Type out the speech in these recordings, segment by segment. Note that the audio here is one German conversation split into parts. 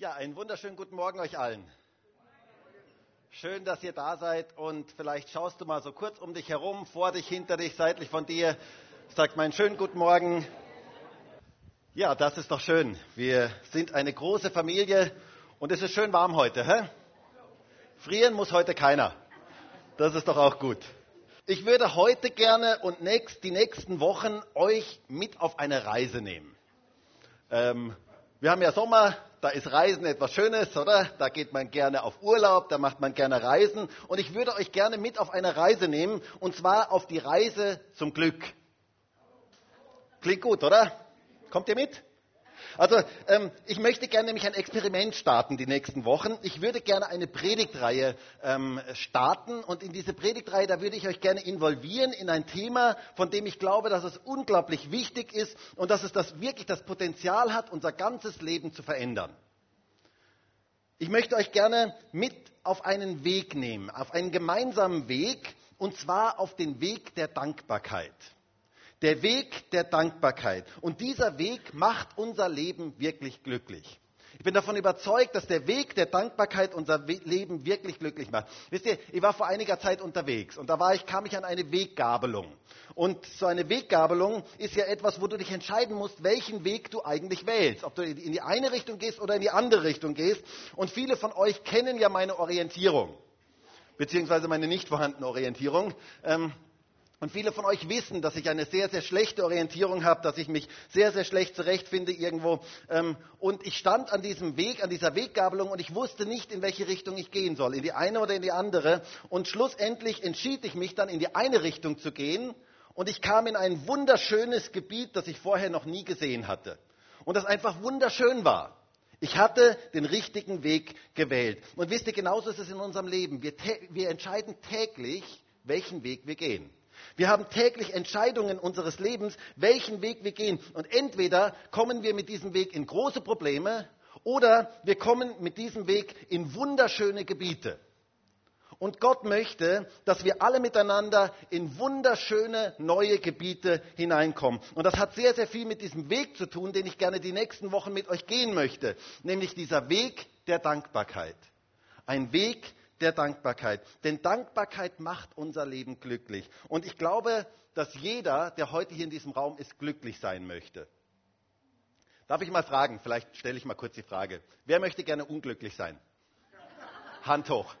Ja, einen wunderschönen guten Morgen euch allen. Schön, dass ihr da seid und vielleicht schaust du mal so kurz um dich herum, vor dich, hinter dich, seitlich von dir. Sagt meinen schönen guten Morgen. Ja, das ist doch schön. Wir sind eine große Familie und es ist schön warm heute. Hä? Frieren muss heute keiner. Das ist doch auch gut. Ich würde heute gerne und nächst, die nächsten Wochen euch mit auf eine Reise nehmen. Ähm, wir haben ja Sommer, da ist Reisen etwas Schönes, oder? Da geht man gerne auf Urlaub, da macht man gerne Reisen. Und ich würde euch gerne mit auf eine Reise nehmen, und zwar auf die Reise zum Glück. Klingt gut, oder? Kommt ihr mit? Also ähm, ich möchte gerne nämlich ein Experiment starten die nächsten Wochen. Ich würde gerne eine Predigtreihe ähm, starten und in diese Predigtreihe, da würde ich euch gerne involvieren in ein Thema, von dem ich glaube, dass es unglaublich wichtig ist und dass es das wirklich das Potenzial hat, unser ganzes Leben zu verändern. Ich möchte euch gerne mit auf einen Weg nehmen, auf einen gemeinsamen Weg, und zwar auf den Weg der Dankbarkeit. Der Weg der Dankbarkeit. Und dieser Weg macht unser Leben wirklich glücklich. Ich bin davon überzeugt, dass der Weg der Dankbarkeit unser Leben wirklich glücklich macht. Wisst ihr, ich war vor einiger Zeit unterwegs und da war ich, kam ich an eine Weggabelung. Und so eine Weggabelung ist ja etwas, wo du dich entscheiden musst, welchen Weg du eigentlich wählst. Ob du in die eine Richtung gehst oder in die andere Richtung gehst. Und viele von euch kennen ja meine Orientierung beziehungsweise meine nicht vorhandene Orientierung. Ähm, und viele von euch wissen, dass ich eine sehr, sehr schlechte Orientierung habe, dass ich mich sehr, sehr schlecht zurechtfinde irgendwo. Ähm, und ich stand an diesem Weg, an dieser Weggabelung und ich wusste nicht, in welche Richtung ich gehen soll, in die eine oder in die andere. Und schlussendlich entschied ich mich dann, in die eine Richtung zu gehen. Und ich kam in ein wunderschönes Gebiet, das ich vorher noch nie gesehen hatte. Und das einfach wunderschön war. Ich hatte den richtigen Weg gewählt. Und wisst ihr, genauso ist es in unserem Leben. Wir, wir entscheiden täglich, welchen Weg wir gehen. Wir haben täglich Entscheidungen unseres Lebens, welchen Weg wir gehen. Und entweder kommen wir mit diesem Weg in große Probleme oder wir kommen mit diesem Weg in wunderschöne Gebiete. Und Gott möchte, dass wir alle miteinander in wunderschöne neue Gebiete hineinkommen. Und das hat sehr, sehr viel mit diesem Weg zu tun, den ich gerne die nächsten Wochen mit euch gehen möchte. Nämlich dieser Weg der Dankbarkeit. Ein Weg der Dankbarkeit. Denn Dankbarkeit macht unser Leben glücklich. Und ich glaube, dass jeder, der heute hier in diesem Raum ist, glücklich sein möchte. Darf ich mal fragen, vielleicht stelle ich mal kurz die Frage, wer möchte gerne unglücklich sein? Hand hoch.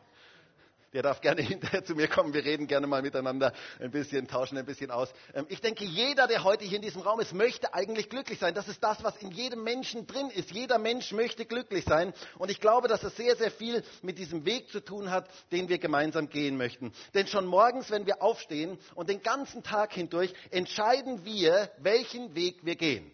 Der darf gerne hinterher zu mir kommen. Wir reden gerne mal miteinander ein bisschen, tauschen ein bisschen aus. Ähm, ich denke, jeder, der heute hier in diesem Raum ist, möchte eigentlich glücklich sein. Das ist das, was in jedem Menschen drin ist. Jeder Mensch möchte glücklich sein. Und ich glaube, dass es sehr, sehr viel mit diesem Weg zu tun hat, den wir gemeinsam gehen möchten. Denn schon morgens, wenn wir aufstehen und den ganzen Tag hindurch, entscheiden wir, welchen Weg wir gehen.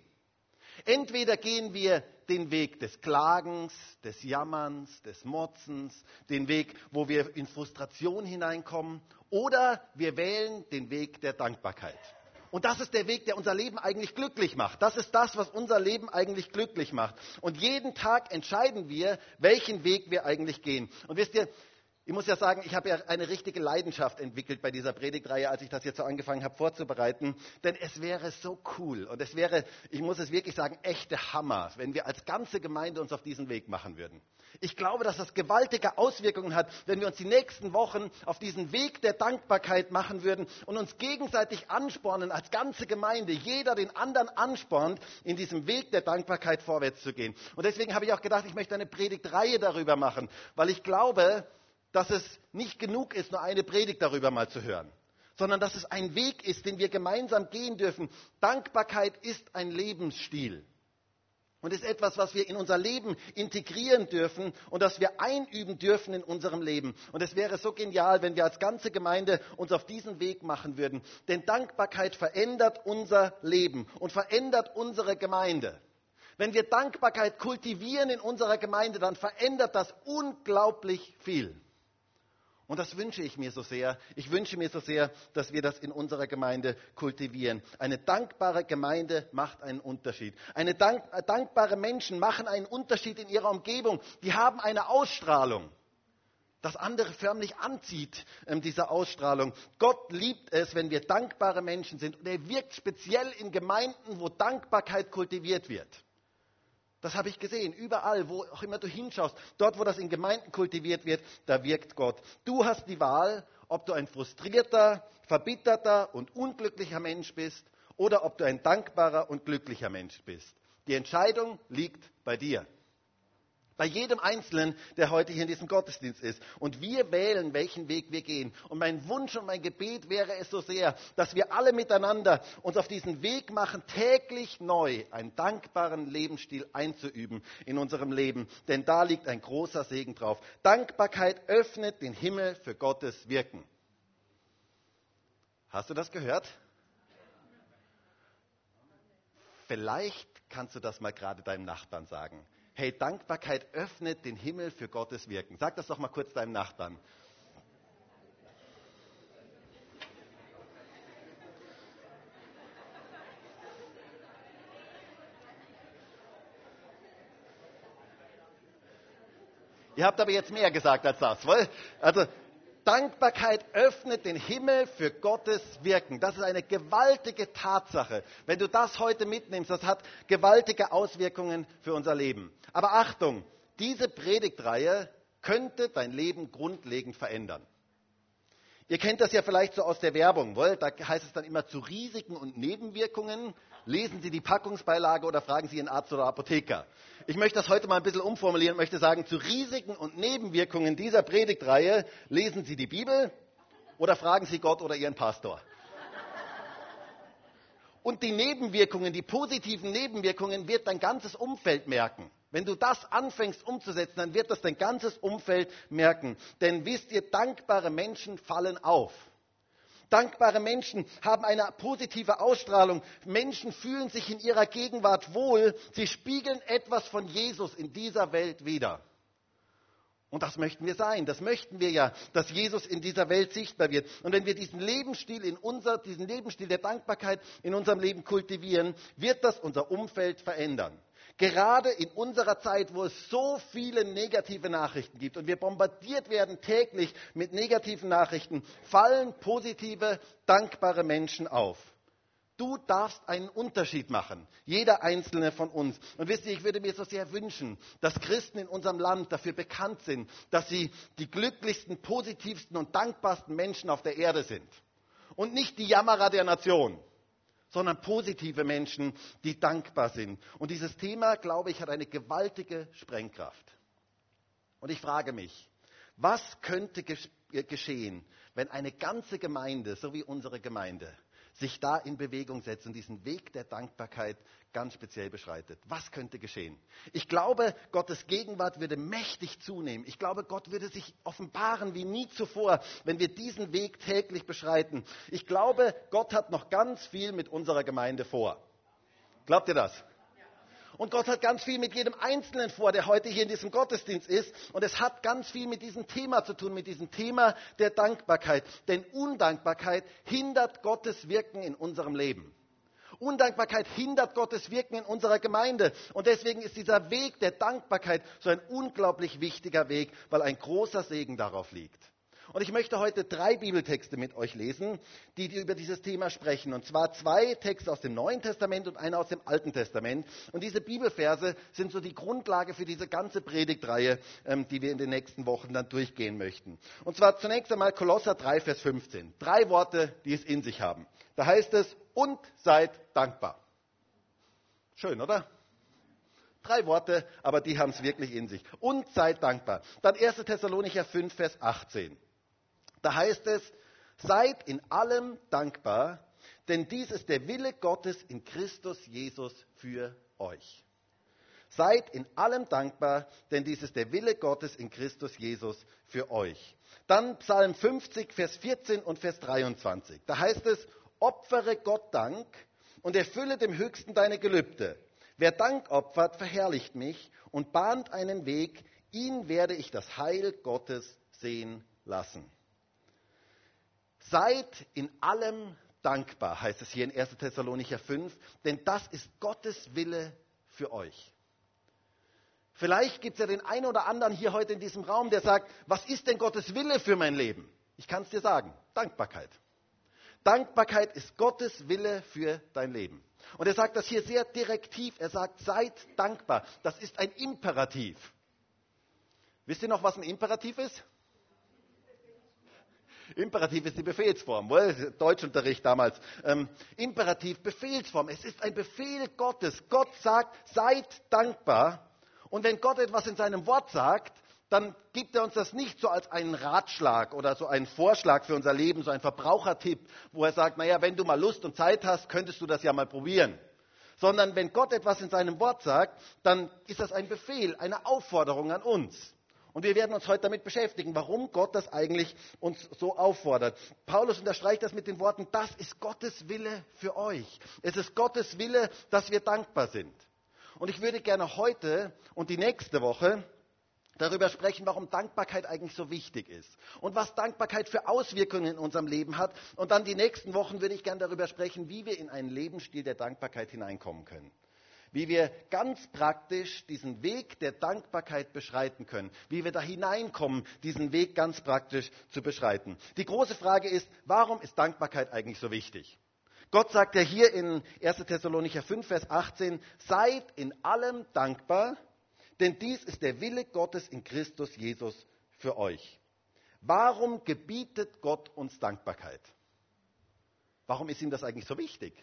Entweder gehen wir den Weg des Klagens, des Jammerns, des Motzens, den Weg, wo wir in Frustration hineinkommen, oder wir wählen den Weg der Dankbarkeit. Und das ist der Weg, der unser Leben eigentlich glücklich macht. Das ist das, was unser Leben eigentlich glücklich macht. Und jeden Tag entscheiden wir, welchen Weg wir eigentlich gehen. Und wisst ihr, ich muss ja sagen, ich habe ja eine richtige Leidenschaft entwickelt bei dieser Predigtreihe, als ich das jetzt so angefangen habe vorzubereiten. Denn es wäre so cool und es wäre, ich muss es wirklich sagen, echte Hammer, wenn wir als ganze Gemeinde uns auf diesen Weg machen würden. Ich glaube, dass das gewaltige Auswirkungen hat, wenn wir uns die nächsten Wochen auf diesen Weg der Dankbarkeit machen würden und uns gegenseitig anspornen als ganze Gemeinde, jeder den anderen anspornt, in diesem Weg der Dankbarkeit vorwärts zu gehen. Und deswegen habe ich auch gedacht, ich möchte eine Predigtreihe darüber machen, weil ich glaube, dass es nicht genug ist, nur eine Predigt darüber mal zu hören, sondern dass es ein Weg ist, den wir gemeinsam gehen dürfen. Dankbarkeit ist ein Lebensstil und ist etwas, was wir in unser Leben integrieren dürfen und das wir einüben dürfen in unserem Leben. Und es wäre so genial, wenn wir als ganze Gemeinde uns auf diesen Weg machen würden. Denn Dankbarkeit verändert unser Leben und verändert unsere Gemeinde. Wenn wir Dankbarkeit kultivieren in unserer Gemeinde, dann verändert das unglaublich viel. Und das wünsche ich mir so sehr. Ich wünsche mir so sehr, dass wir das in unserer Gemeinde kultivieren. Eine dankbare Gemeinde macht einen Unterschied. Eine dank äh, dankbare Menschen machen einen Unterschied in ihrer Umgebung. Die haben eine Ausstrahlung, das andere förmlich anzieht, ähm, diese Ausstrahlung. Gott liebt es, wenn wir dankbare Menschen sind. Und er wirkt speziell in Gemeinden, wo Dankbarkeit kultiviert wird. Das habe ich gesehen. Überall, wo auch immer du hinschaust, dort, wo das in Gemeinden kultiviert wird, da wirkt Gott. Du hast die Wahl, ob du ein frustrierter, verbitterter und unglücklicher Mensch bist oder ob du ein dankbarer und glücklicher Mensch bist. Die Entscheidung liegt bei dir. Bei jedem Einzelnen, der heute hier in diesem Gottesdienst ist. Und wir wählen, welchen Weg wir gehen. Und mein Wunsch und mein Gebet wäre es so sehr, dass wir alle miteinander uns auf diesen Weg machen, täglich neu einen dankbaren Lebensstil einzuüben in unserem Leben. Denn da liegt ein großer Segen drauf. Dankbarkeit öffnet den Himmel für Gottes Wirken. Hast du das gehört? Vielleicht kannst du das mal gerade deinem Nachbarn sagen hey, Dankbarkeit öffnet den Himmel für Gottes Wirken. Sag das doch mal kurz deinem Nachbarn. Ihr habt aber jetzt mehr gesagt als das, weil, also Dankbarkeit öffnet den Himmel für Gottes Wirken. Das ist eine gewaltige Tatsache. Wenn du das heute mitnimmst, das hat gewaltige Auswirkungen für unser Leben. Aber Achtung, diese Predigtreihe könnte dein Leben grundlegend verändern. Ihr kennt das ja vielleicht so aus der Werbung, weil da heißt es dann immer zu Risiken und Nebenwirkungen. Lesen Sie die Packungsbeilage oder fragen Sie Ihren Arzt oder Apotheker. Ich möchte das heute mal ein bisschen umformulieren, möchte sagen, zu Risiken und Nebenwirkungen dieser Predigtreihe lesen Sie die Bibel oder fragen Sie Gott oder Ihren Pastor. Und die Nebenwirkungen, die positiven Nebenwirkungen wird dein ganzes Umfeld merken. Wenn du das anfängst umzusetzen, dann wird das dein ganzes Umfeld merken. Denn wisst ihr, dankbare Menschen fallen auf. Dankbare Menschen haben eine positive Ausstrahlung. Menschen fühlen sich in ihrer Gegenwart wohl. Sie spiegeln etwas von Jesus in dieser Welt wider. Und das möchten wir sein. Das möchten wir ja, dass Jesus in dieser Welt sichtbar wird. Und wenn wir diesen Lebensstil in unser, diesen Lebensstil der Dankbarkeit in unserem Leben kultivieren, wird das unser Umfeld verändern. Gerade in unserer Zeit, wo es so viele negative Nachrichten gibt und wir bombardiert werden täglich mit negativen Nachrichten, fallen positive, dankbare Menschen auf. Du darfst einen Unterschied machen, jeder einzelne von uns. Und wisst ihr, ich würde mir so sehr wünschen, dass Christen in unserem Land dafür bekannt sind, dass sie die glücklichsten, positivsten und dankbarsten Menschen auf der Erde sind. Und nicht die Jammerer der Nation sondern positive Menschen, die dankbar sind. Und dieses Thema, glaube ich, hat eine gewaltige Sprengkraft. Und ich frage mich, was könnte geschehen, wenn eine ganze Gemeinde, so wie unsere Gemeinde, sich da in Bewegung setzt und diesen Weg der Dankbarkeit ganz speziell beschreitet. Was könnte geschehen? Ich glaube, Gottes Gegenwart würde mächtig zunehmen. Ich glaube, Gott würde sich offenbaren wie nie zuvor, wenn wir diesen Weg täglich beschreiten. Ich glaube, Gott hat noch ganz viel mit unserer Gemeinde vor. Glaubt ihr das? Und Gott hat ganz viel mit jedem Einzelnen vor, der heute hier in diesem Gottesdienst ist. Und es hat ganz viel mit diesem Thema zu tun, mit diesem Thema der Dankbarkeit. Denn Undankbarkeit hindert Gottes Wirken in unserem Leben. Undankbarkeit hindert Gottes Wirken in unserer Gemeinde. Und deswegen ist dieser Weg der Dankbarkeit so ein unglaublich wichtiger Weg, weil ein großer Segen darauf liegt. Und ich möchte heute drei Bibeltexte mit euch lesen, die, über dieses Thema sprechen. Und zwar zwei Texte aus dem Neuen Testament und einer aus dem Alten Testament. Und diese Bibelverse sind so die Grundlage für diese ganze Predigtreihe, ähm, die wir in den nächsten Wochen dann durchgehen möchten. Und zwar zunächst einmal Kolosser 3, Vers 15. Drei Worte, die es in sich haben. Da heißt es, und seid dankbar. Schön, oder? Drei Worte, aber die haben es wirklich in sich. Und seid dankbar. Dann 1. Thessalonicher 5, Vers 18. Da heißt es, seid in allem dankbar, denn dies ist der Wille Gottes in Christus Jesus für euch. Seid in allem dankbar, denn dies ist der Wille Gottes in Christus Jesus für euch. Dann Psalm 50, Vers 14 und Vers 23. Da heißt es, opfere Gott Dank und erfülle dem Höchsten deine Gelübde. Wer Dank opfert, verherrlicht mich und bahnt einen Weg, ihn werde ich das Heil Gottes sehen lassen. Seid in allem dankbar, heißt es hier in 1. Thessalonicher 5, denn das ist Gottes Wille für euch. Vielleicht gibt es ja den einen oder anderen hier heute in diesem Raum, der sagt, was ist denn Gottes Wille für mein Leben? Ich kann es dir sagen, Dankbarkeit. Dankbarkeit ist Gottes Wille für dein Leben. Und er sagt das hier sehr direktiv. Er sagt, seid dankbar. Das ist ein Imperativ. Wisst ihr noch, was ein Imperativ ist? Imperativ ist die Befehlsform, Deutschunterricht damals. Ähm, Imperativ, Befehlsform. Es ist ein Befehl Gottes. Gott sagt, seid dankbar. Und wenn Gott etwas in seinem Wort sagt, dann gibt er uns das nicht so als einen Ratschlag oder so einen Vorschlag für unser Leben, so einen Verbrauchertipp, wo er sagt, naja, wenn du mal Lust und Zeit hast, könntest du das ja mal probieren. Sondern wenn Gott etwas in seinem Wort sagt, dann ist das ein Befehl, eine Aufforderung an uns. Und wir werden uns heute damit beschäftigen, warum Gott das eigentlich uns so auffordert. Paulus unterstreicht das mit den Worten, das ist Gottes Wille für euch. Es ist Gottes Wille, dass wir dankbar sind. Und ich würde gerne heute und die nächste Woche darüber sprechen, warum Dankbarkeit eigentlich so wichtig ist und was Dankbarkeit für Auswirkungen in unserem Leben hat. Und dann die nächsten Wochen würde ich gerne darüber sprechen, wie wir in einen Lebensstil der Dankbarkeit hineinkommen können wie wir ganz praktisch diesen Weg der Dankbarkeit beschreiten können, wie wir da hineinkommen, diesen Weg ganz praktisch zu beschreiten. Die große Frage ist, warum ist Dankbarkeit eigentlich so wichtig? Gott sagt ja hier in 1. Thessalonicher 5, Vers 18, seid in allem dankbar, denn dies ist der Wille Gottes in Christus Jesus für euch. Warum gebietet Gott uns Dankbarkeit? Warum ist ihm das eigentlich so wichtig?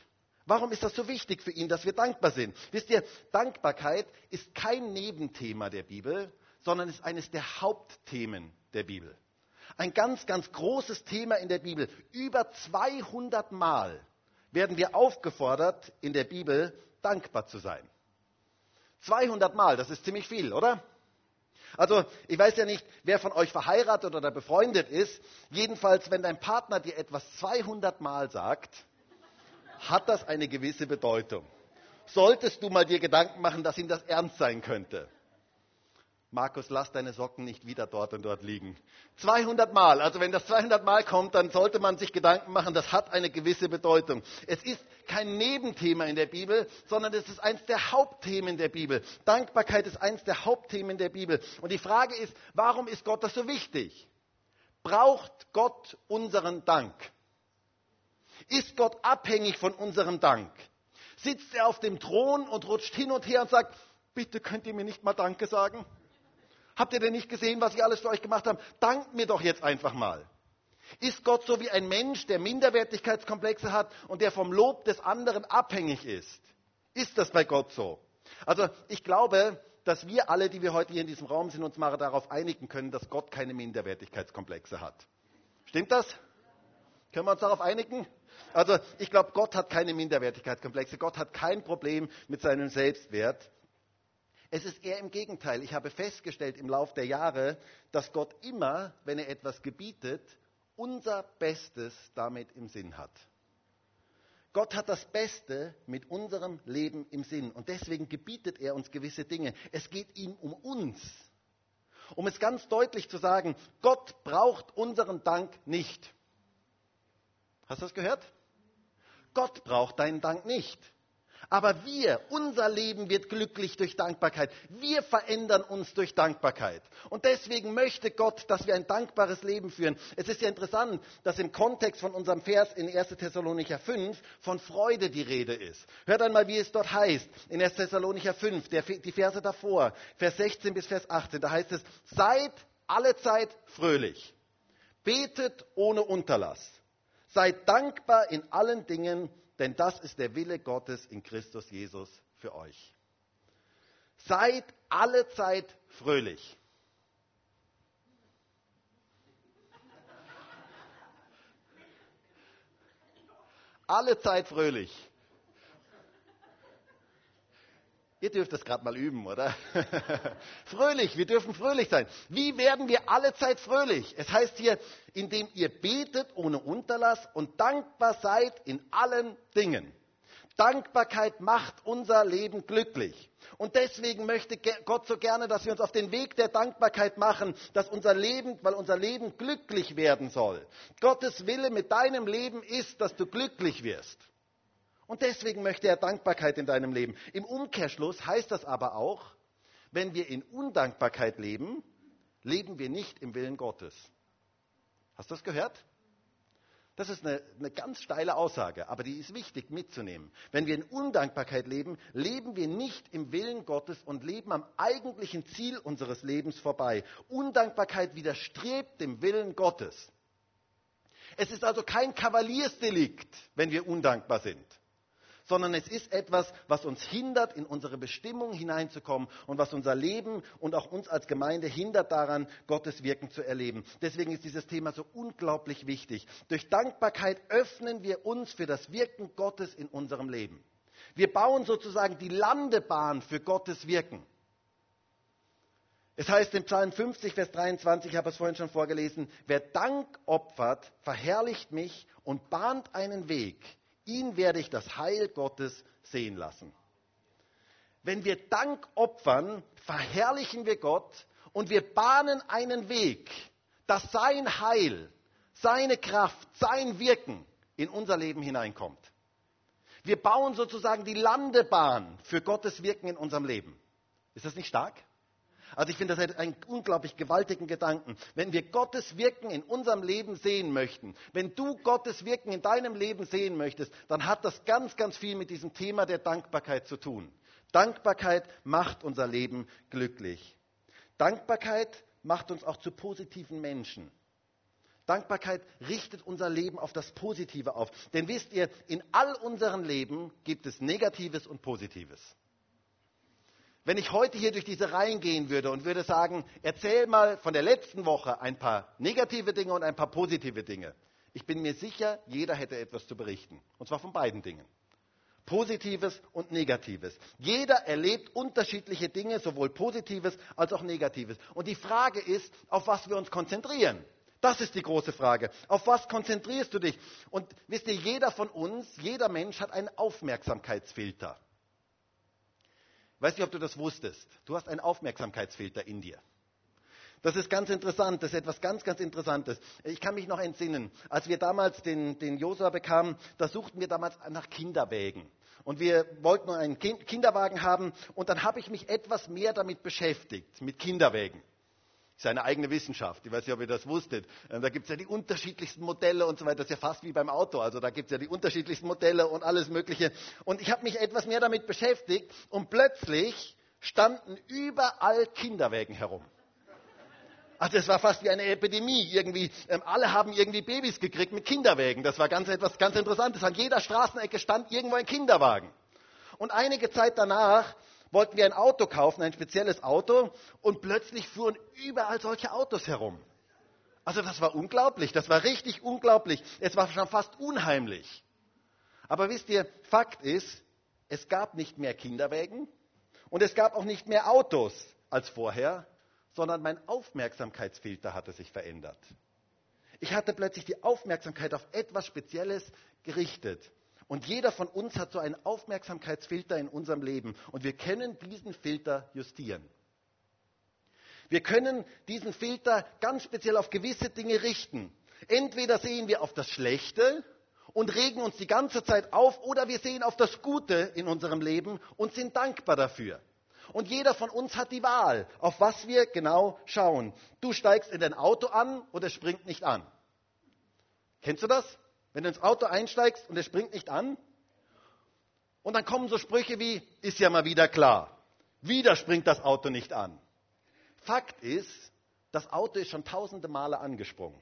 Warum ist das so wichtig für ihn, dass wir dankbar sind? Wisst ihr, Dankbarkeit ist kein Nebenthema der Bibel, sondern ist eines der Hauptthemen der Bibel. Ein ganz, ganz großes Thema in der Bibel. Über 200 Mal werden wir aufgefordert, in der Bibel dankbar zu sein. 200 Mal, das ist ziemlich viel, oder? Also, ich weiß ja nicht, wer von euch verheiratet oder befreundet ist. Jedenfalls, wenn dein Partner dir etwas 200 Mal sagt, hat das eine gewisse Bedeutung. Solltest du mal dir Gedanken machen, dass ihm das ernst sein könnte. Markus, lass deine Socken nicht wieder dort und dort liegen. 200 Mal, also wenn das 200 Mal kommt, dann sollte man sich Gedanken machen, das hat eine gewisse Bedeutung. Es ist kein Nebenthema in der Bibel, sondern es ist eines der Hauptthemen der Bibel. Dankbarkeit ist eines der Hauptthemen der Bibel. Und die Frage ist, warum ist Gott das so wichtig? Braucht Gott unseren Dank? Ist Gott abhängig von unserem Dank? Sitzt er auf dem Thron und rutscht hin und her und sagt, bitte könnt ihr mir nicht mal Danke sagen? Habt ihr denn nicht gesehen, was ich alles für euch gemacht habe? Dankt mir doch jetzt einfach mal. Ist Gott so wie ein Mensch, der Minderwertigkeitskomplexe hat und der vom Lob des anderen abhängig ist? Ist das bei Gott so? Also ich glaube, dass wir alle, die wir heute hier in diesem Raum sind, uns mal darauf einigen können, dass Gott keine Minderwertigkeitskomplexe hat. Stimmt das? Können wir uns darauf einigen? Also ich glaube, Gott hat keine Minderwertigkeitskomplexe. Gott hat kein Problem mit seinem Selbstwert. Es ist eher im Gegenteil. Ich habe festgestellt im Laufe der Jahre, dass Gott immer, wenn er etwas gebietet, unser Bestes damit im Sinn hat. Gott hat das Beste mit unserem Leben im Sinn und deswegen gebietet er uns gewisse Dinge. Es geht ihm um uns. Um es ganz deutlich zu sagen, Gott braucht unseren Dank nicht. Hast du das gehört? Gott braucht deinen Dank nicht. Aber wir, unser Leben wird glücklich durch Dankbarkeit. Wir verändern uns durch Dankbarkeit. Und deswegen möchte Gott, dass wir ein dankbares Leben führen. Es ist ja interessant, dass im Kontext von unserem Vers in 1. Thessalonicher 5 von Freude die Rede ist. Hört einmal, wie es dort heißt. In 1. Thessalonicher 5, der, die Verse davor, Vers 16 bis Vers 18, da heißt es, seid alle Zeit fröhlich. Betet ohne Unterlass Seid dankbar in allen Dingen, denn das ist der Wille Gottes in Christus Jesus für euch. Seid alle Zeit fröhlich. Alle Zeit fröhlich. Ihr dürft das gerade mal üben, oder? fröhlich, wir dürfen fröhlich sein. Wie werden wir alle Zeit fröhlich? Es heißt hier, indem ihr betet ohne Unterlass und dankbar seid in allen Dingen. Dankbarkeit macht unser Leben glücklich. Und deswegen möchte Gott so gerne, dass wir uns auf den Weg der Dankbarkeit machen, dass unser Leben, weil unser Leben glücklich werden soll. Gottes Wille mit deinem Leben ist, dass du glücklich wirst. Und deswegen möchte er Dankbarkeit in deinem Leben. Im Umkehrschluss heißt das aber auch, wenn wir in Undankbarkeit leben, leben wir nicht im Willen Gottes. Hast du das gehört? Das ist eine, eine, ganz steile Aussage, aber die ist wichtig mitzunehmen. Wenn wir in Undankbarkeit leben, leben wir nicht im Willen Gottes und leben am eigentlichen Ziel unseres Lebens vorbei. Undankbarkeit widerstrebt dem Willen Gottes. Es ist also kein Kavaliersdelikt, wenn wir undankbar sind sondern es ist etwas, was uns hindert, in unsere Bestimmung hineinzukommen und was unser Leben und auch uns als Gemeinde hindert daran, Gottes Wirken zu erleben. Deswegen ist dieses Thema so unglaublich wichtig. Durch Dankbarkeit öffnen wir uns für das Wirken Gottes in unserem Leben. Wir bauen sozusagen die Landebahn für Gottes Wirken. Es heißt im Psalm 50, Vers 23, ich habe es vorhin schon vorgelesen, wer Dank opfert, verherrlicht mich und bahnt einen Weg ihn werde ich das Heil Gottes sehen lassen. Wenn wir Dank opfern, verherrlichen wir Gott und wir bahnen einen Weg, dass sein Heil, seine Kraft, sein Wirken in unser Leben hineinkommt. Wir bauen sozusagen die Landebahn für Gottes Wirken in unserem Leben. Ist das nicht stark? Also ich finde das einen unglaublich gewaltigen Gedanken. Wenn wir Gottes Wirken in unserem Leben sehen möchten, wenn du Gottes Wirken in deinem Leben sehen möchtest, dann hat das ganz, ganz viel mit diesem Thema der Dankbarkeit zu tun. Dankbarkeit macht unser Leben glücklich. Dankbarkeit macht uns auch zu positiven Menschen. Dankbarkeit richtet unser Leben auf das Positive auf. Denn wisst ihr, in all unserem Leben gibt es Negatives und Positives. Wenn ich heute hier durch diese Reihen gehen würde und würde sagen, erzähl mal von der letzten Woche ein paar negative Dinge und ein paar positive Dinge. Ich bin mir sicher, jeder hätte etwas zu berichten. Und zwar von beiden Dingen. Positives und Negatives. Jeder erlebt unterschiedliche Dinge, sowohl Positives als auch Negatives. Und die Frage ist, auf was wir uns konzentrieren. Das ist die große Frage. Auf was konzentrierst du dich? Und wisst ihr, jeder von uns, jeder Mensch hat einen Aufmerksamkeitsfilter. Weiß nicht, ob du das wusstest. Du hast einen Aufmerksamkeitsfilter in dir. Das ist ganz interessant, das ist etwas ganz, ganz Interessantes. Ich kann mich noch entsinnen, als wir damals den, den Josua bekamen, da suchten wir damals nach Kinderwägen. Und wir wollten einen Kinderwagen haben und dann habe ich mich etwas mehr damit beschäftigt, mit Kinderwägen ist eine eigene Wissenschaft. Ich weiß nicht, ob ihr das wusstet. Ähm, da gibt es ja die unterschiedlichsten Modelle und so weiter. Das ist ja fast wie beim Auto. Also da gibt es ja die unterschiedlichsten Modelle und alles Mögliche. Und ich habe mich etwas mehr damit beschäftigt und plötzlich standen überall Kinderwägen herum. Also es war fast wie eine Epidemie. Irgendwie, ähm, alle haben irgendwie Babys gekriegt mit Kinderwägen. Das war ganz etwas ganz Interessantes. An jeder Straßenecke stand irgendwo ein Kinderwagen. Und einige Zeit danach wollten wir ein Auto kaufen, ein spezielles Auto, und plötzlich fuhren überall solche Autos herum. Also das war unglaublich, das war richtig unglaublich. Es war schon fast unheimlich. Aber wisst ihr, Fakt ist, es gab nicht mehr Kinderwägen und es gab auch nicht mehr Autos als vorher, sondern mein Aufmerksamkeitsfilter hatte sich verändert. Ich hatte plötzlich die Aufmerksamkeit auf etwas Spezielles gerichtet. Und jeder von uns hat so einen Aufmerksamkeitsfilter in unserem Leben. Und wir können diesen Filter justieren. Wir können diesen Filter ganz speziell auf gewisse Dinge richten. Entweder sehen wir auf das Schlechte und regen uns die ganze Zeit auf, oder wir sehen auf das Gute in unserem Leben und sind dankbar dafür. Und jeder von uns hat die Wahl, auf was wir genau schauen. Du steigst in dein Auto an oder springt nicht an. Kennst du das? Wenn du ins Auto einsteigst und es springt nicht an, und dann kommen so Sprüche wie, ist ja mal wieder klar, wieder springt das Auto nicht an. Fakt ist, das Auto ist schon tausende Male angesprungen.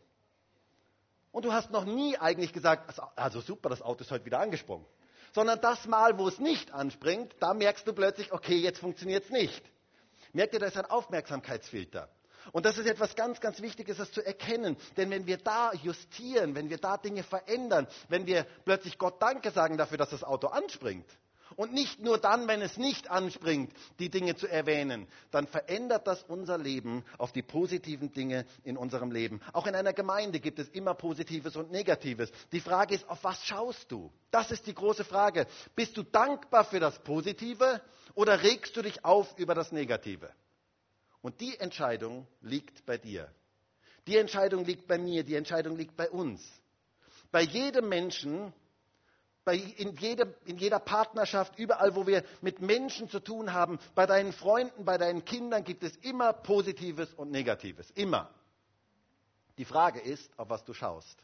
Und du hast noch nie eigentlich gesagt, also super, das Auto ist heute wieder angesprungen. Sondern das Mal, wo es nicht anspringt, da merkst du plötzlich, okay, jetzt funktioniert es nicht. Merkt ihr, da ist ein Aufmerksamkeitsfilter. Und das ist etwas ganz, ganz Wichtiges, das zu erkennen. Denn wenn wir da justieren, wenn wir da Dinge verändern, wenn wir plötzlich Gott Danke sagen dafür, dass das Auto anspringt, und nicht nur dann, wenn es nicht anspringt, die Dinge zu erwähnen, dann verändert das unser Leben auf die positiven Dinge in unserem Leben. Auch in einer Gemeinde gibt es immer Positives und Negatives. Die Frage ist, auf was schaust du? Das ist die große Frage. Bist du dankbar für das Positive oder regst du dich auf über das Negative? Und die Entscheidung liegt bei dir. Die Entscheidung liegt bei mir, die Entscheidung liegt bei uns. Bei jedem Menschen, bei, in, jeder, in jeder Partnerschaft, überall, wo wir mit Menschen zu tun haben, bei deinen Freunden, bei deinen Kindern gibt es immer Positives und Negatives. Immer. Die Frage ist, auf was du schaust.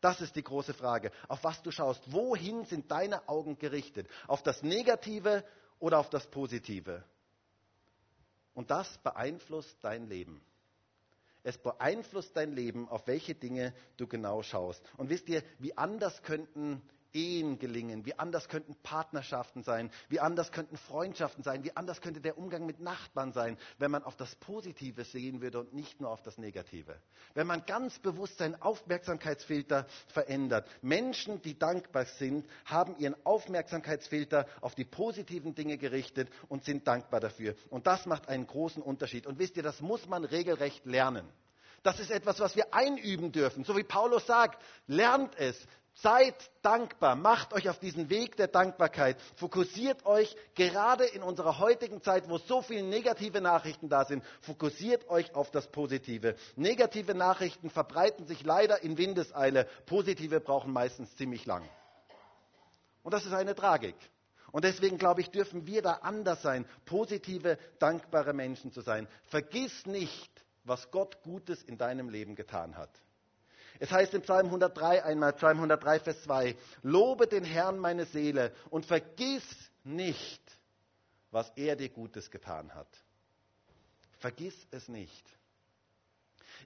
Das ist die große Frage, auf was du schaust. Wohin sind deine Augen gerichtet? Auf das Negative oder auf das Positive? Und das beeinflusst dein Leben. Es beeinflusst dein Leben, auf welche Dinge du genau schaust. Und wisst ihr, wie anders könnten Ehen gelingen, wie anders könnten Partnerschaften sein, wie anders könnten Freundschaften sein, wie anders könnte der Umgang mit Nachbarn sein, wenn man auf das Positive sehen würde und nicht nur auf das Negative. Wenn man ganz bewusst seinen Aufmerksamkeitsfilter verändert. Menschen, die dankbar sind, haben ihren Aufmerksamkeitsfilter auf die positiven Dinge gerichtet und sind dankbar dafür. Und das macht einen großen Unterschied. Und wisst ihr, das muss man regelrecht lernen. Das ist etwas, was wir einüben dürfen. So wie Paulus sagt, lernt es, Seid dankbar, macht euch auf diesen Weg der Dankbarkeit, fokussiert euch gerade in unserer heutigen Zeit, wo so viele negative Nachrichten da sind, fokussiert euch auf das Positive. Negative Nachrichten verbreiten sich leider in Windeseile, positive brauchen meistens ziemlich lang. Und das ist eine Tragik. Und deswegen glaube ich, dürfen wir da anders sein, positive, dankbare Menschen zu sein. Vergiss nicht, was Gott Gutes in deinem Leben getan hat. Es heißt im Psalm 103 einmal, Psalm 103, Vers 2, Lobe den Herrn meine Seele und vergiss nicht, was er dir Gutes getan hat. Vergiss es nicht.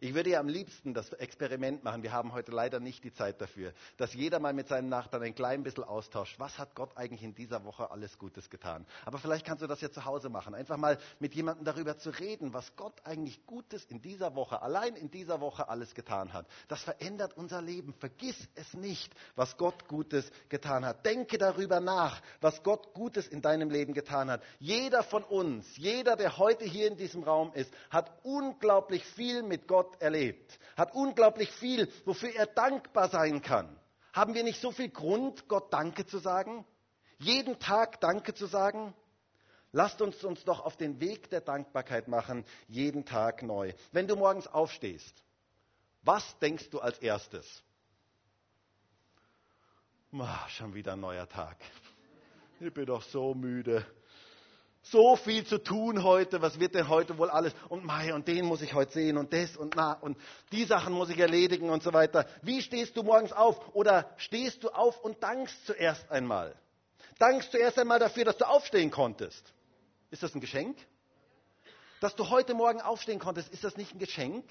Ich würde ja am liebsten das Experiment machen, wir haben heute leider nicht die Zeit dafür, dass jeder mal mit seinem Nachbarn ein klein bisschen austauscht. Was hat Gott eigentlich in dieser Woche alles Gutes getan? Aber vielleicht kannst du das ja zu Hause machen. Einfach mal mit jemandem darüber zu reden, was Gott eigentlich Gutes in dieser Woche, allein in dieser Woche alles getan hat. Das verändert unser Leben. Vergiss es nicht, was Gott Gutes getan hat. Denke darüber nach, was Gott Gutes in deinem Leben getan hat. Jeder von uns, jeder, der heute hier in diesem Raum ist, hat unglaublich viel mit Gott erlebt, hat unglaublich viel, wofür er dankbar sein kann. Haben wir nicht so viel Grund, Gott Danke zu sagen? Jeden Tag Danke zu sagen? Lasst uns uns doch auf den Weg der Dankbarkeit machen, jeden Tag neu. Wenn du morgens aufstehst, was denkst du als erstes? Oh, schon wieder ein neuer Tag. Ich bin doch so müde so viel zu tun heute, was wird denn heute wohl alles? Und Mai, und den muss ich heute sehen und das und na, und die Sachen muss ich erledigen und so weiter. Wie stehst du morgens auf? Oder stehst du auf und dankst zuerst einmal? Dankst zuerst einmal dafür, dass du aufstehen konntest. Ist das ein Geschenk? Dass du heute Morgen aufstehen konntest, ist das nicht ein Geschenk?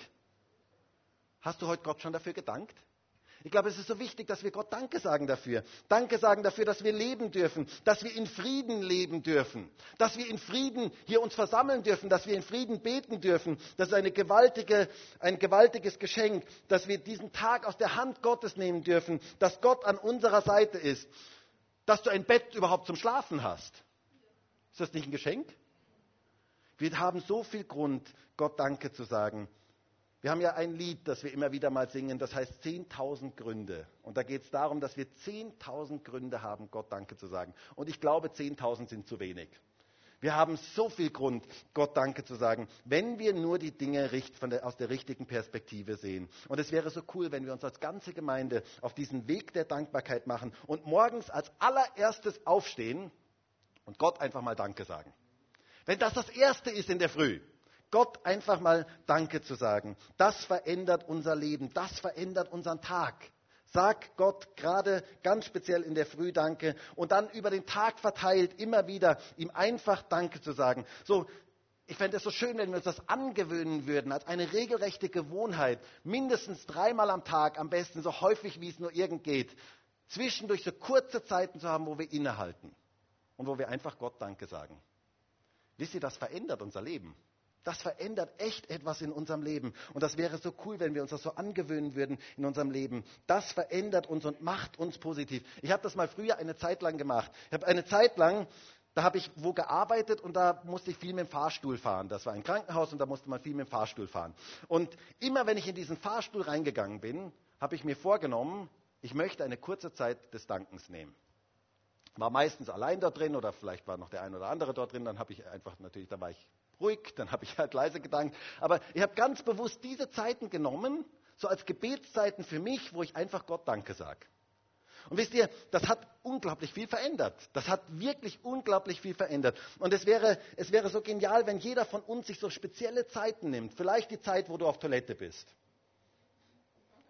Hast du heute Gott schon dafür gedankt? Ich glaube, es ist so wichtig, dass wir Gott Danke sagen dafür. Danke sagen dafür, dass wir leben dürfen, dass wir in Frieden leben dürfen, dass wir in Frieden hier uns versammeln dürfen, dass wir in Frieden beten dürfen. Das ist eine gewaltige, ein gewaltiges Geschenk, dass wir diesen Tag aus der Hand Gottes nehmen dürfen, dass Gott an unserer Seite ist, dass du ein Bett überhaupt zum Schlafen hast. Ist das nicht ein Geschenk? Wir haben so viel Grund, Gott Danke zu sagen. Wir haben ja ein Lied, das wir immer wieder mal singen, das heißt 10.000 Gründe. Und da geht es darum, dass wir 10.000 Gründe haben, Gott Danke zu sagen. Und ich glaube, 10.000 sind zu wenig. Wir haben so viel Grund, Gott Danke zu sagen, wenn wir nur die Dinge aus der richtigen Perspektive sehen. Und es wäre so cool, wenn wir uns als ganze Gemeinde auf diesen Weg der Dankbarkeit machen und morgens als allererstes aufstehen und Gott einfach mal Danke sagen. Wenn das das Erste ist in der Früh, Gott einfach mal Danke zu sagen. Das verändert unser Leben, das verändert unseren Tag. Sag Gott gerade ganz speziell in der Früh Danke und dann über den Tag verteilt immer wieder ihm einfach Danke zu sagen. So, ich fände es so schön, wenn wir uns das angewöhnen würden, als eine regelrechte Gewohnheit, mindestens dreimal am Tag, am besten so häufig wie es nur irgend geht, zwischendurch so kurze Zeiten zu haben, wo wir innehalten und wo wir einfach Gott Danke sagen. Wisst ihr, das verändert unser Leben. Das verändert echt etwas in unserem Leben. Und das wäre so cool, wenn wir uns das so angewöhnen würden in unserem Leben. Das verändert uns und macht uns positiv. Ich habe das mal früher eine Zeit lang gemacht. Ich habe eine Zeit lang, da habe ich wo gearbeitet und da musste ich viel mit dem Fahrstuhl fahren. Das war ein Krankenhaus und da musste man viel mit dem Fahrstuhl fahren. Und immer wenn ich in diesen Fahrstuhl reingegangen bin, habe ich mir vorgenommen, ich möchte eine kurze Zeit des Dankens nehmen war meistens allein dort drin oder vielleicht war noch der ein oder andere dort drin, dann habe ich einfach natürlich, da war ich ruhig, dann habe ich halt leise gedankt. Aber ich habe ganz bewusst diese Zeiten genommen, so als Gebetszeiten für mich, wo ich einfach Gott Danke sage. Und wisst ihr, das hat unglaublich viel verändert. Das hat wirklich unglaublich viel verändert. Und es wäre, es wäre so genial, wenn jeder von uns sich so spezielle Zeiten nimmt. Vielleicht die Zeit, wo du auf Toilette bist.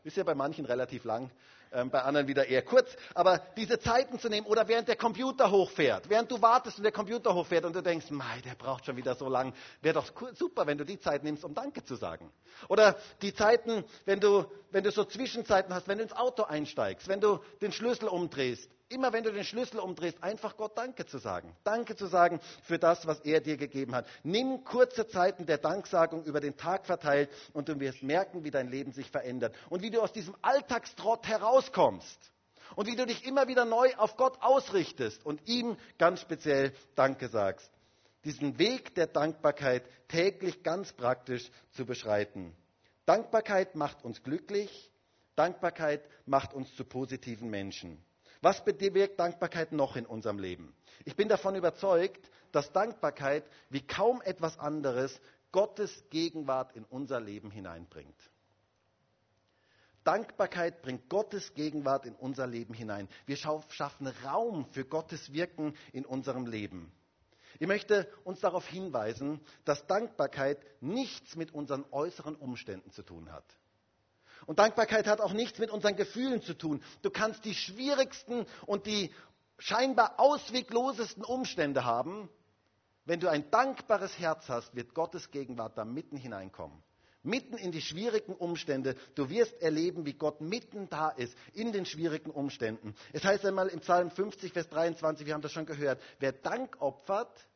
Ist ja bei manchen relativ lang. Ähm, bei anderen wieder eher kurz. Aber diese Zeiten zu nehmen oder während der Computer hochfährt, während du wartest und der Computer hochfährt und du denkst, mei, der braucht schon wieder so lang, wäre doch super, wenn du die Zeit nimmst, um Danke zu sagen. Oder die Zeiten, wenn du, wenn du so Zwischenzeiten hast, wenn du ins Auto einsteigst, wenn du den Schlüssel umdrehst, immer wenn du den Schlüssel umdrehst, einfach Gott Danke zu sagen. Danke zu sagen für das, was er dir gegeben hat. Nimm kurze Zeiten der Danksagung über den Tag verteilt und du wirst merken, wie dein Leben sich verändert und wie du aus diesem Alltagstrott herauskommst und wie du dich immer wieder neu auf Gott ausrichtest und ihm ganz speziell Danke sagst. Diesen Weg der Dankbarkeit täglich ganz praktisch zu beschreiten. Dankbarkeit macht uns glücklich. Dankbarkeit macht uns zu positiven Menschen. Was bewirkt Dankbarkeit noch in unserem Leben? Ich bin davon überzeugt, dass Dankbarkeit wie kaum etwas anderes Gottes Gegenwart in unser Leben hineinbringt. Dankbarkeit bringt Gottes Gegenwart in unser Leben hinein. Wir schaffen Raum für Gottes Wirken in unserem Leben. Ich möchte uns darauf hinweisen, dass Dankbarkeit nichts mit unseren äußeren Umständen zu tun hat. Und Dankbarkeit hat auch nichts mit unseren Gefühlen zu tun. Du kannst die schwierigsten und die scheinbar ausweglosesten Umstände haben. Wenn du ein dankbares Herz hast, wird Gottes Gegenwart da mitten hineinkommen. Mitten in die schwierigen Umstände. Du wirst erleben, wie Gott mitten da ist, in den schwierigen Umständen. Es heißt einmal im Psalm 50, Vers 23, wir haben das schon gehört, wer Dank opfert,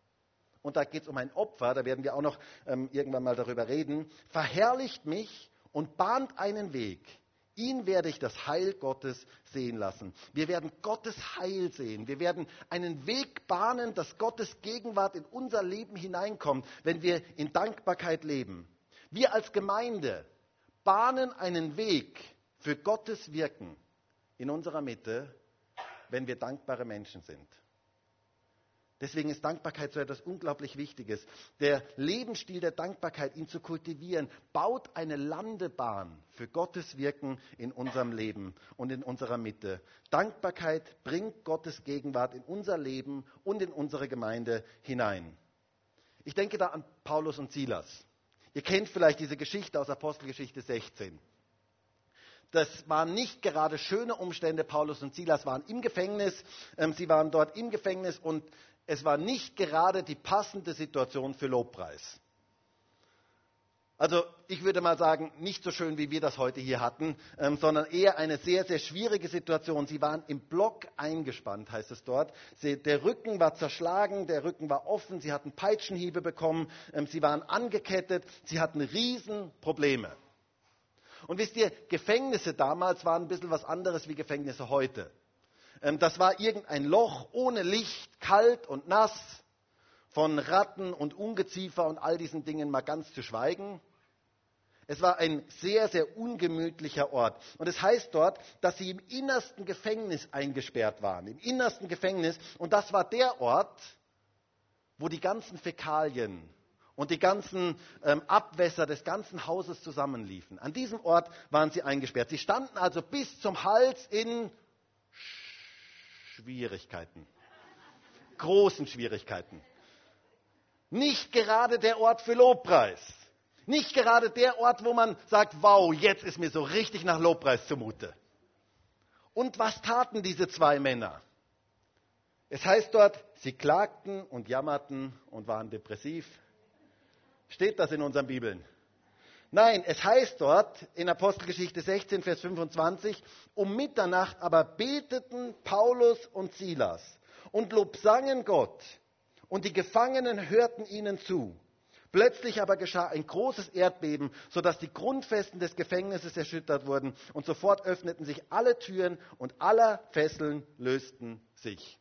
und da geht es um ein Opfer, da werden wir auch noch ähm, irgendwann mal darüber reden, verherrlicht mich und bahnt einen Weg. Ihn werde ich das Heil Gottes sehen lassen. Wir werden Gottes Heil sehen. Wir werden einen Weg bahnen, dass Gottes Gegenwart in unser Leben hineinkommt, wenn wir in Dankbarkeit leben. Wir als Gemeinde bahnen einen Weg für Gottes Wirken in unserer Mitte, wenn wir dankbare Menschen sind. Deswegen ist Dankbarkeit so etwas unglaublich Wichtiges. Der Lebensstil der Dankbarkeit, ihn zu kultivieren, baut eine Landebahn für Gottes Wirken in unserem Leben und in unserer Mitte. Dankbarkeit bringt Gottes Gegenwart in unser Leben und in unsere Gemeinde hinein. Ich denke da an Paulus und Silas. Ihr kennt vielleicht diese Geschichte aus Apostelgeschichte 16. Das waren nicht gerade schöne Umstände. Paulus und Silas waren im Gefängnis. Ähm, sie waren dort im Gefängnis und es war nicht gerade die passende Situation für Lobpreis. Also ich würde mal sagen, nicht so schön, wie wir das heute hier hatten, ähm, sondern eher eine sehr, sehr schwierige Situation. Sie waren im Block eingespannt, heißt es dort. Sie, der Rücken war zerschlagen, der Rücken war offen, sie hatten Peitschenhiebe bekommen, ähm, sie waren angekettet, sie hatten Riesenprobleme. Und wisst ihr, Gefängnisse damals waren ein bisschen was anderes wie Gefängnisse heute. Ähm, das war irgendein Loch ohne Licht, kalt und nass, von Ratten und Ungeziefer und all diesen Dingen mal ganz zu schweigen. Es war ein sehr, sehr ungemütlicher Ort. Und es heißt dort, dass sie im innersten Gefängnis eingesperrt waren. Im innersten Gefängnis. Und das war der Ort, wo die ganzen Fäkalien und die ganzen ähm, Abwässer des ganzen Hauses zusammenliefen. An diesem Ort waren sie eingesperrt. Sie standen also bis zum Hals in Schwierigkeiten. Großen Schwierigkeiten. Nicht gerade der Ort für Lobpreis. Nicht gerade der Ort, wo man sagt, wow, jetzt ist mir so richtig nach Lobpreis zumute. Und was taten diese zwei Männer? Es heißt dort, sie klagten und jammerten und waren depressiv. Steht das in unseren Bibeln? Nein, es heißt dort in Apostelgeschichte 16, Vers 25, um Mitternacht aber beteten Paulus und Silas und lobsangen Gott und die Gefangenen hörten ihnen zu. Plötzlich aber geschah ein großes Erdbeben, sodass die Grundfesten des Gefängnisses erschüttert wurden und sofort öffneten sich alle Türen und aller Fesseln lösten sich.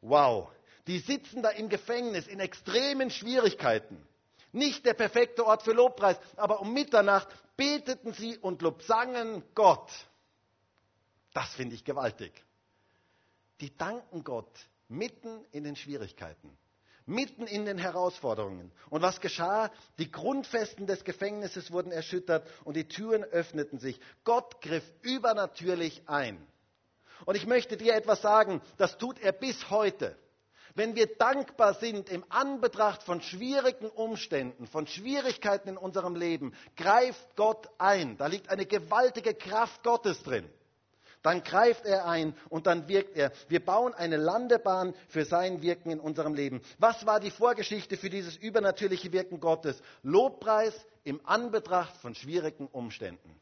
Wow, die sitzen da im Gefängnis in extremen Schwierigkeiten. Nicht der perfekte Ort für Lobpreis, aber um Mitternacht beteten sie und lobsangen Gott. Das finde ich gewaltig. Die danken Gott mitten in den Schwierigkeiten, mitten in den Herausforderungen. Und was geschah? Die Grundfesten des Gefängnisses wurden erschüttert und die Türen öffneten sich. Gott griff übernatürlich ein. Und ich möchte dir etwas sagen, das tut er bis heute. Wenn wir dankbar sind im Anbetracht von schwierigen Umständen, von Schwierigkeiten in unserem Leben, greift Gott ein. Da liegt eine gewaltige Kraft Gottes drin. Dann greift er ein und dann wirkt er. Wir bauen eine Landebahn für sein Wirken in unserem Leben. Was war die Vorgeschichte für dieses übernatürliche Wirken Gottes? Lobpreis im Anbetracht von schwierigen Umständen.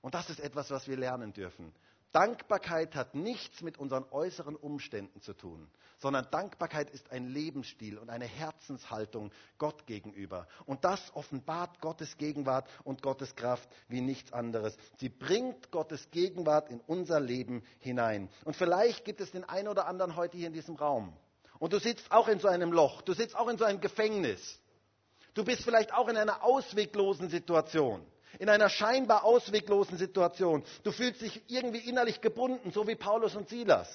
Und das ist etwas, was wir lernen dürfen. Dankbarkeit hat nichts mit unseren äußeren Umständen zu tun, sondern Dankbarkeit ist ein Lebensstil und eine Herzenshaltung Gott gegenüber. Und das offenbart Gottes Gegenwart und Gottes Kraft wie nichts anderes. Sie bringt Gottes Gegenwart in unser Leben hinein. Und vielleicht gibt es den einen oder anderen heute hier in diesem Raum. Und du sitzt auch in so einem Loch, du sitzt auch in so einem Gefängnis. Du bist vielleicht auch in einer ausweglosen Situation in einer scheinbar ausweglosen Situation. Du fühlst dich irgendwie innerlich gebunden, so wie Paulus und Silas.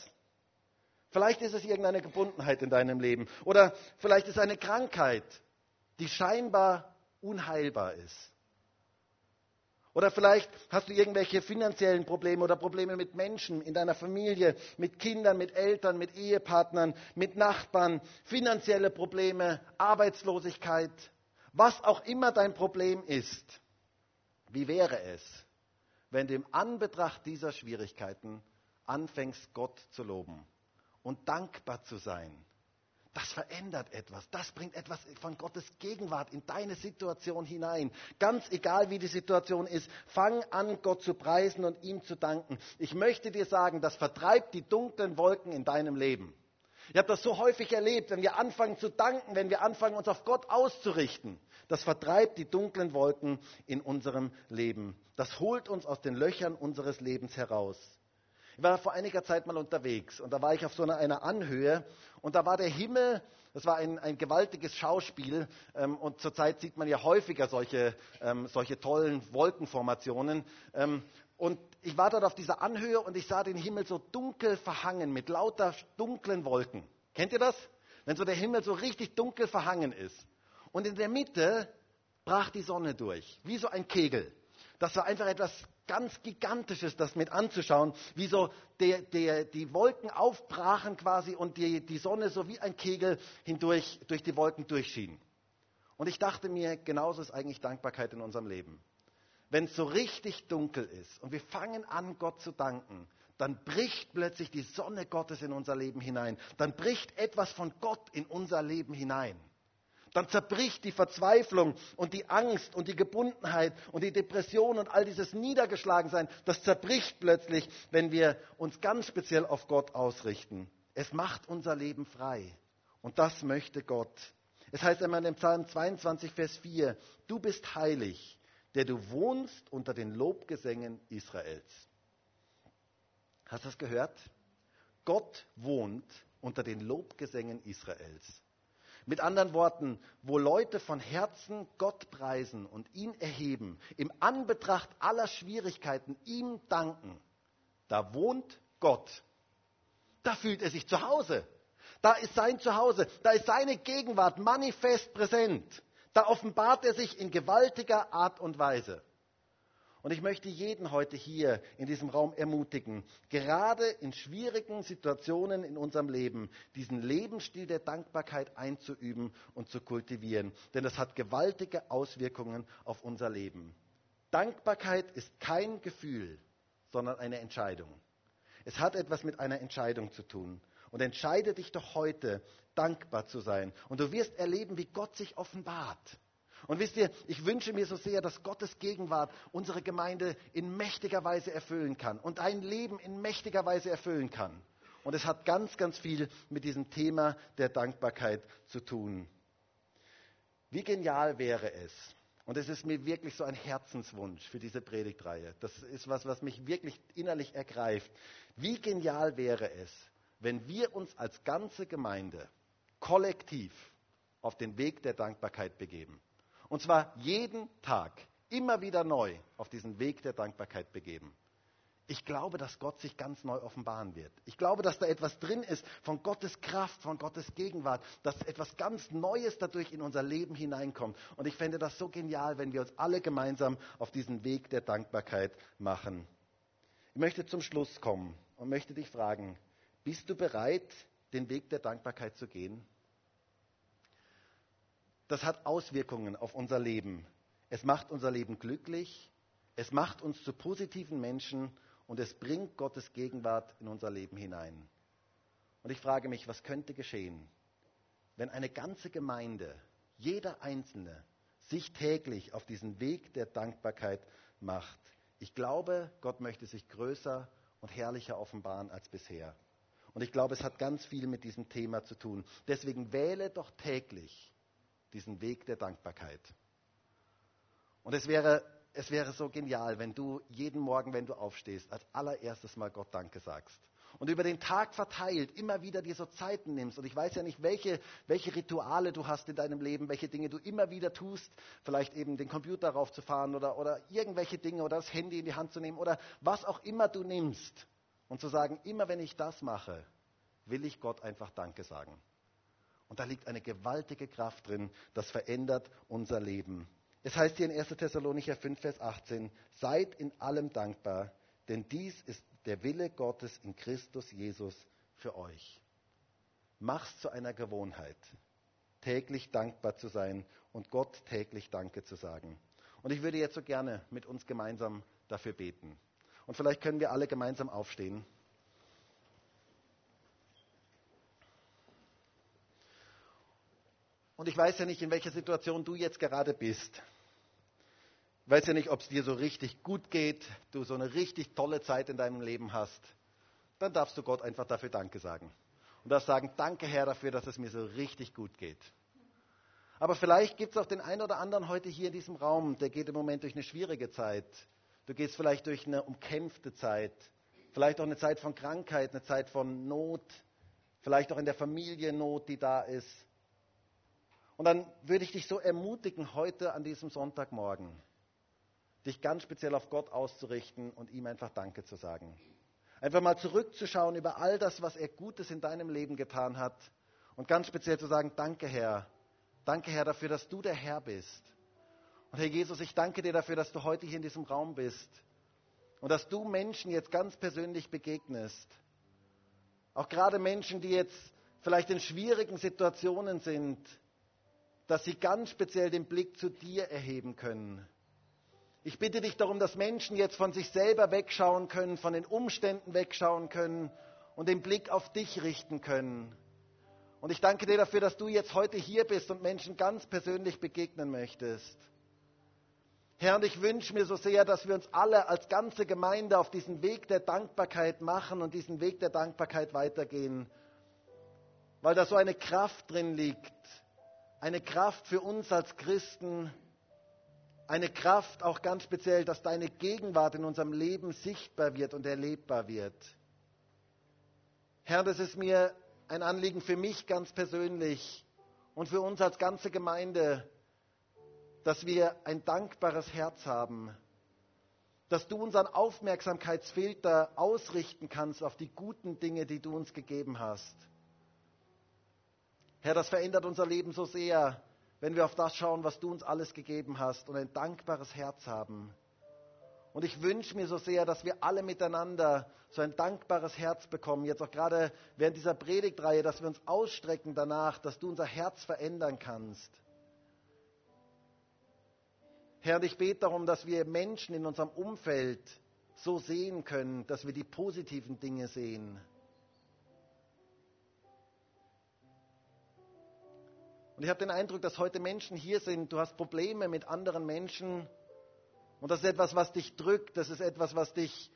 Vielleicht ist es irgendeine Gebundenheit in deinem Leben. Oder vielleicht ist es eine Krankheit, die scheinbar unheilbar ist. Oder vielleicht hast du irgendwelche finanziellen Probleme oder Probleme mit Menschen in deiner Familie, mit Kindern, mit Eltern, mit Ehepartnern, mit Nachbarn, finanzielle Probleme, Arbeitslosigkeit, was auch immer dein Problem ist. Wie wäre es, wenn du im Anbetracht dieser Schwierigkeiten anfängst, Gott zu loben und dankbar zu sein? Das verändert etwas. Das bringt etwas von Gottes Gegenwart in deine Situation hinein. Ganz egal, wie die Situation ist, fang an, Gott zu preisen und ihm zu danken. Ich möchte dir sagen, das vertreibt die dunklen Wolken in deinem Leben. Ich habe das so häufig erlebt, wenn wir anfangen zu danken, wenn wir anfangen, uns auf Gott auszurichten. Das vertreibt die dunklen Wolken in unserem Leben. Das holt uns aus den Löchern unseres Lebens heraus. Ich war vor einiger Zeit mal unterwegs und da war ich auf so einer, Anhöhe und da war der Himmel, das war ein, ein gewaltiges Schauspiel ähm, und zurzeit sieht man ja häufiger solche, ähm, solche tollen Wolkenformationen. Ähm, und ich war dort auf dieser Anhöhe und ich sah den Himmel so dunkel verhangen mit lauter dunklen Wolken. Kennt ihr das? Wenn so der Himmel so richtig dunkel verhangen ist. Und in der Mitte brach die Sonne durch, wie so ein Kegel. Das war einfach etwas ganz Gigantisches, das mit anzuschauen, wie so der, der, die Wolken aufbrachen quasi und die, die Sonne so wie ein Kegel hindurch durch die Wolken durchschien. Und ich dachte mir, genauso ist eigentlich Dankbarkeit in unserem Leben. Wenn es so richtig dunkel ist und wir fangen an, Gott zu danken, dann bricht plötzlich die Sonne Gottes in unser Leben hinein. Dann bricht etwas von Gott in unser Leben hinein dann zerbricht die Verzweiflung und die Angst und die Gebundenheit und die Depression und all dieses Niedergeschlagensein, das zerbricht plötzlich, wenn wir uns ganz speziell auf Gott ausrichten. Es macht unser Leben frei. Und das möchte Gott. Es heißt einmal im Psalm 22, Vers 4, du bist heilig, der du wohnst unter den Lobgesängen Israels. Hast du das gehört? Gott wohnt unter den Lobgesängen Israels. Mit anderen Worten, wo Leute von Herzen Gott preisen und ihn erheben, im Anbetracht aller Schwierigkeiten ihm danken, da wohnt Gott. Da fühlt er sich zu Hause. Da ist sein Zuhause. Da ist seine Gegenwart manifest präsent. Da offenbart er sich in gewaltiger Art und Weise. Und ich möchte jeden heute hier in diesem Raum ermutigen, gerade in schwierigen Situationen in unserem Leben, diesen Lebensstil der Dankbarkeit einzuüben und zu kultivieren. Denn das hat gewaltige Auswirkungen auf unser Leben. Dankbarkeit ist kein Gefühl, sondern eine Entscheidung. Es hat etwas mit einer Entscheidung zu tun. Und entscheide dich doch heute, dankbar zu sein. Und du wirst erleben, wie Gott sich offenbart. Und wisst ihr, ich wünsche mir so sehr, dass Gottes Gegenwart unsere Gemeinde in mächtiger Weise erfüllen kann und ein Leben in mächtiger Weise erfüllen kann. Und es hat ganz, ganz viel mit diesem Thema der Dankbarkeit zu tun. Wie genial wäre es, und es ist mir wirklich so ein Herzenswunsch für diese Predigtreihe, das ist was, was mich wirklich innerlich ergreift. Wie genial wäre es, wenn wir uns als ganze Gemeinde kollektiv auf den Weg der Dankbarkeit begeben. Und zwar jeden Tag, immer wieder neu auf diesen Weg der Dankbarkeit begeben. Ich glaube, dass Gott sich ganz neu offenbaren wird. Ich glaube, dass da etwas drin ist von Gottes Kraft, von Gottes Gegenwart, dass etwas ganz Neues dadurch in unser Leben hineinkommt. Und ich fände das so genial, wenn wir uns alle gemeinsam auf diesen Weg der Dankbarkeit machen. Ich möchte zum Schluss kommen und möchte dich fragen, bist du bereit, den Weg der Dankbarkeit zu gehen? Das hat Auswirkungen auf unser Leben. Es macht unser Leben glücklich, es macht uns zu positiven Menschen und es bringt Gottes Gegenwart in unser Leben hinein. Und ich frage mich, was könnte geschehen, wenn eine ganze Gemeinde, jeder Einzelne, sich täglich auf diesen Weg der Dankbarkeit macht. Ich glaube, Gott möchte sich größer und herrlicher offenbaren als bisher. Und ich glaube, es hat ganz viel mit diesem Thema zu tun. Deswegen wähle doch täglich diesen Weg der Dankbarkeit. Und es wäre, es wäre so genial, wenn du jeden Morgen, wenn du aufstehst, als allererstes mal Gott Danke sagst und über den Tag verteilt immer wieder dir so Zeiten nimmst. Und ich weiß ja nicht, welche, welche Rituale du hast in deinem Leben, welche Dinge du immer wieder tust, vielleicht eben den Computer raufzufahren oder, oder irgendwelche Dinge oder das Handy in die Hand zu nehmen oder was auch immer du nimmst. Und zu sagen, immer wenn ich das mache, will ich Gott einfach Danke sagen. Und da liegt eine gewaltige Kraft drin, das verändert unser Leben. Es heißt hier in 1. Thessalonicher 5, Vers 18, seid in allem dankbar, denn dies ist der Wille Gottes in Christus Jesus für euch. Mach's zu einer Gewohnheit, täglich dankbar zu sein und Gott täglich Danke zu sagen. Und ich würde jetzt so gerne mit uns gemeinsam dafür beten. Und vielleicht können wir alle gemeinsam aufstehen. Und ich weiß ja nicht, in welcher Situation du jetzt gerade bist weiß ja nicht, ob es dir so richtig gut geht, du so eine richtig tolle Zeit in deinem Leben hast, dann darfst du Gott einfach dafür Danke sagen. Und darfst sagen, danke Herr dafür, dass es mir so richtig gut geht. Aber vielleicht gibt es auch den einen oder anderen heute hier in diesem Raum, der geht im Moment durch eine schwierige Zeit. Du gehst vielleicht durch eine umkämpfte Zeit, vielleicht auch eine Zeit von Krankheit, eine Zeit von Not, vielleicht auch in der Familie Not, die da ist. Und dann würde ich dich so ermutigen heute an diesem Sonntagmorgen dich ganz speziell auf Gott auszurichten und ihm einfach Danke zu sagen. Einfach mal zurückzuschauen über all das, was er Gutes in deinem Leben getan hat und ganz speziell zu sagen, danke Herr, danke Herr dafür, dass du der Herr bist. Und Herr Jesus, ich danke dir dafür, dass du heute hier in diesem Raum bist und dass du Menschen jetzt ganz persönlich begegnest. Auch gerade Menschen, die jetzt vielleicht in schwierigen Situationen sind, dass sie ganz speziell den Blick zu dir erheben können ich bitte dich darum, dass Menschen jetzt von sich selber wegschauen können, von den Umständen wegschauen können und den Blick auf dich richten können. Und ich danke dir dafür, dass du jetzt heute hier bist und Menschen ganz persönlich begegnen möchtest. Herr, und ich wünsche mir so sehr, dass wir uns alle als ganze Gemeinde auf diesen Weg der Dankbarkeit machen und diesen Weg der Dankbarkeit weitergehen, weil da so eine Kraft drin liegt, eine Kraft für uns als Christen, eine Kraft auch ganz speziell, dass deine Gegenwart in unserem Leben sichtbar wird und erlebbar wird. Herr, das ist mir ein Anliegen für mich ganz persönlich und für uns als ganze Gemeinde, dass wir ein dankbares Herz haben, dass du unseren Aufmerksamkeitsfilter ausrichten kannst auf die guten Dinge, die du uns gegeben hast. Herr, das verändert unser Leben so sehr, wenn wir auf das schauen, was du uns alles gegeben hast und ein dankbares Herz haben. Und ich wünsche mir so sehr, dass wir alle miteinander so ein dankbares Herz bekommen, jetzt auch gerade während dieser Predigtreihe, dass wir uns ausstrecken danach, dass du unser Herz verändern kannst. Herr, ich bete darum, dass wir Menschen in unserem Umfeld so sehen können, dass wir die positiven Dinge sehen Und ich habe den Eindruck, dass heute Menschen hier sind, du hast Probleme mit anderen Menschen und das ist etwas, was dich drückt, das ist etwas, was dich,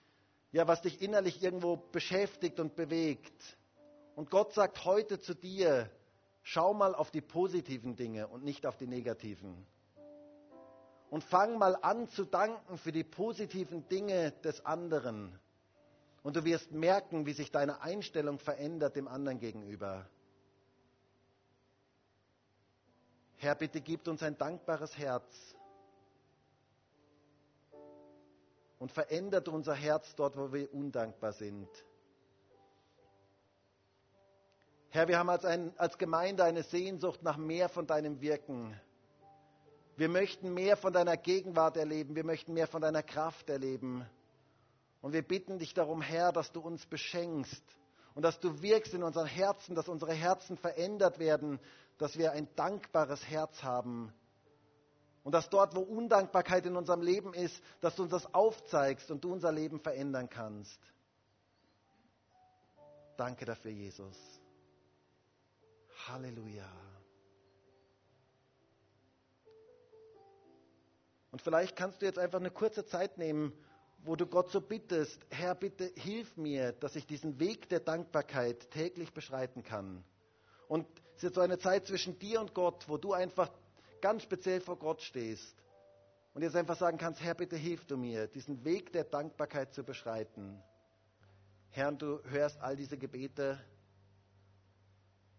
ja, was dich innerlich irgendwo beschäftigt und bewegt. Und Gott sagt heute zu dir, schau mal auf die positiven Dinge und nicht auf die negativen. Und fang mal an zu danken für die positiven Dinge des anderen. Und du wirst merken, wie sich deine Einstellung verändert dem anderen gegenüber. Herr, bitte gib uns ein dankbares Herz und verändert unser Herz dort, wo wir undankbar sind. Herr, wir haben als, ein, als Gemeinde eine Sehnsucht nach mehr von deinem Wirken. Wir möchten mehr von deiner Gegenwart erleben. Wir möchten mehr von deiner Kraft erleben. Und wir bitten dich darum, Herr, dass du uns beschenkst und dass du wirkst in unseren Herzen, dass unsere Herzen verändert werden, dass wir ein dankbares Herz haben Und dass dort, wo Undankbarkeit in unserem Leben ist, dass du uns das aufzeigst und du unser Leben verändern kannst. Danke dafür, Jesus. Halleluja. Und vielleicht kannst du jetzt einfach eine kurze Zeit nehmen, wo du Gott so bittest, Herr, bitte hilf mir, dass ich diesen Weg der Dankbarkeit täglich beschreiten kann. Und es ist so eine Zeit zwischen dir und Gott, wo du einfach ganz speziell vor Gott stehst und jetzt einfach sagen kannst, Herr, bitte hilf du mir, diesen Weg der Dankbarkeit zu beschreiten. Herr, du hörst all diese Gebete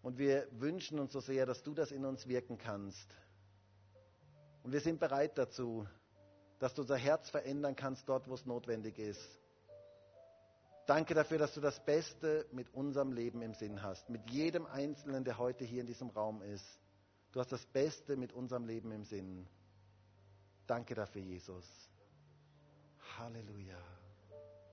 und wir wünschen uns so sehr, dass du das in uns wirken kannst. Und wir sind bereit dazu, dass du unser Herz verändern kannst dort, wo es notwendig ist. Danke dafür, dass du das Beste mit unserem Leben im Sinn hast, mit jedem Einzelnen, der heute hier in diesem Raum ist. Du hast das Beste mit unserem Leben im Sinn. Danke dafür, Jesus. Halleluja.